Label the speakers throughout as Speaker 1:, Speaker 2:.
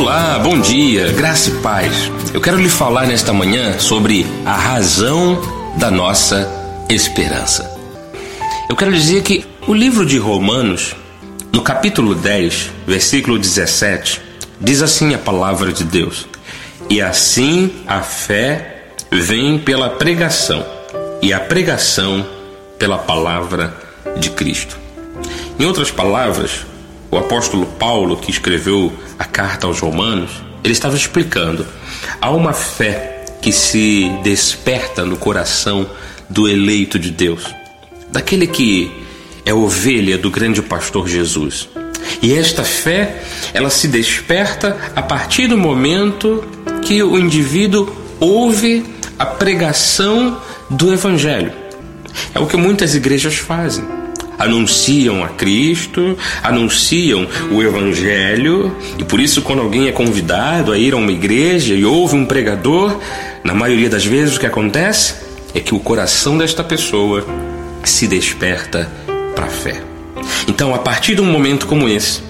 Speaker 1: Olá, bom dia, graça e paz. Eu quero lhe falar nesta manhã sobre a razão da nossa esperança. Eu quero dizer que o livro de Romanos, no capítulo 10, versículo 17, diz assim a palavra de Deus: E assim a fé vem pela pregação, e a pregação pela palavra de Cristo. Em outras palavras, o apóstolo Paulo, que escreveu a carta aos Romanos, ele estava explicando: há uma fé que se desperta no coração do eleito de Deus, daquele que é ovelha do grande pastor Jesus. E esta fé, ela se desperta a partir do momento que o indivíduo ouve a pregação do evangelho. É o que muitas igrejas fazem anunciam a Cristo, anunciam o Evangelho, e por isso, quando alguém é convidado a ir a uma igreja e ouve um pregador, na maioria das vezes o que acontece é que o coração desta pessoa se desperta para a fé. Então, a partir de um momento como esse,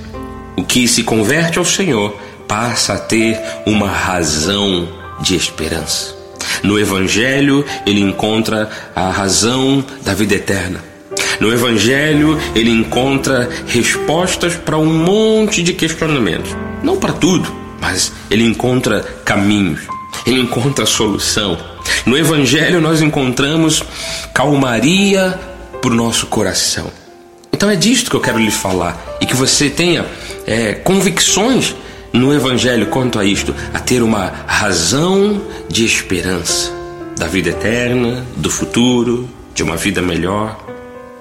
Speaker 1: o que se converte ao Senhor passa a ter uma razão de esperança. No Evangelho, ele encontra a razão da vida eterna. No Evangelho, ele encontra respostas para um monte de questionamentos. Não para tudo, mas ele encontra caminhos, ele encontra solução. No Evangelho, nós encontramos calmaria para o nosso coração. Então é disto que eu quero lhe falar e que você tenha é, convicções no Evangelho quanto a isto, a ter uma razão de esperança da vida eterna, do futuro, de uma vida melhor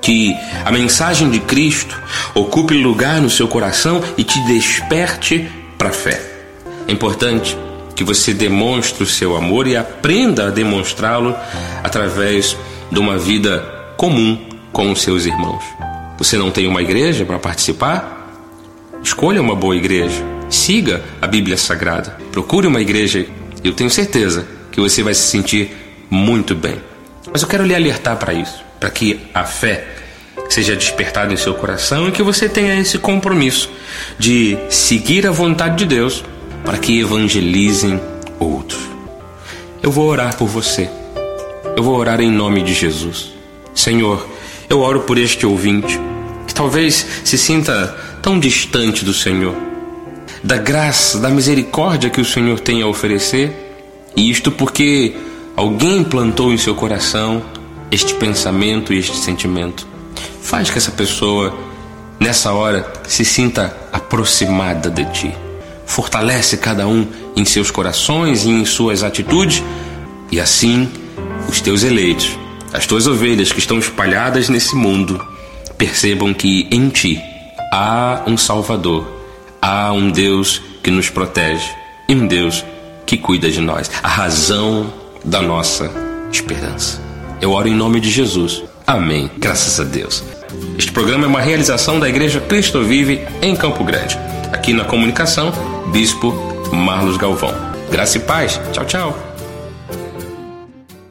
Speaker 1: que a mensagem de Cristo ocupe lugar no seu coração e te desperte para a fé. É importante que você demonstre o seu amor e aprenda a demonstrá-lo através de uma vida comum com os seus irmãos. Você não tem uma igreja para participar? Escolha uma boa igreja. Siga a Bíblia Sagrada. Procure uma igreja. Eu tenho certeza que você vai se sentir muito bem. Mas eu quero lhe alertar para isso para que a fé seja despertada em seu coração e que você tenha esse compromisso de seguir a vontade de Deus para que evangelizem outros. Eu vou orar por você. Eu vou orar em nome de Jesus. Senhor, eu oro por este ouvinte que talvez se sinta tão distante do Senhor, da graça, da misericórdia que o Senhor tem a oferecer, e isto porque alguém plantou em seu coração este pensamento e este sentimento. Faz que essa pessoa, nessa hora, se sinta aproximada de ti. Fortalece cada um em seus corações e em suas atitudes, e assim os teus eleitos, as tuas ovelhas que estão espalhadas nesse mundo, percebam que em ti há um Salvador, há um Deus que nos protege e um Deus que cuida de nós, a razão da nossa esperança. Eu oro em nome de Jesus. Amém. Graças a Deus. Este programa é uma realização da Igreja Cristo Vive em Campo Grande. Aqui na comunicação, Bispo Marlos Galvão. Graça e paz. Tchau, tchau.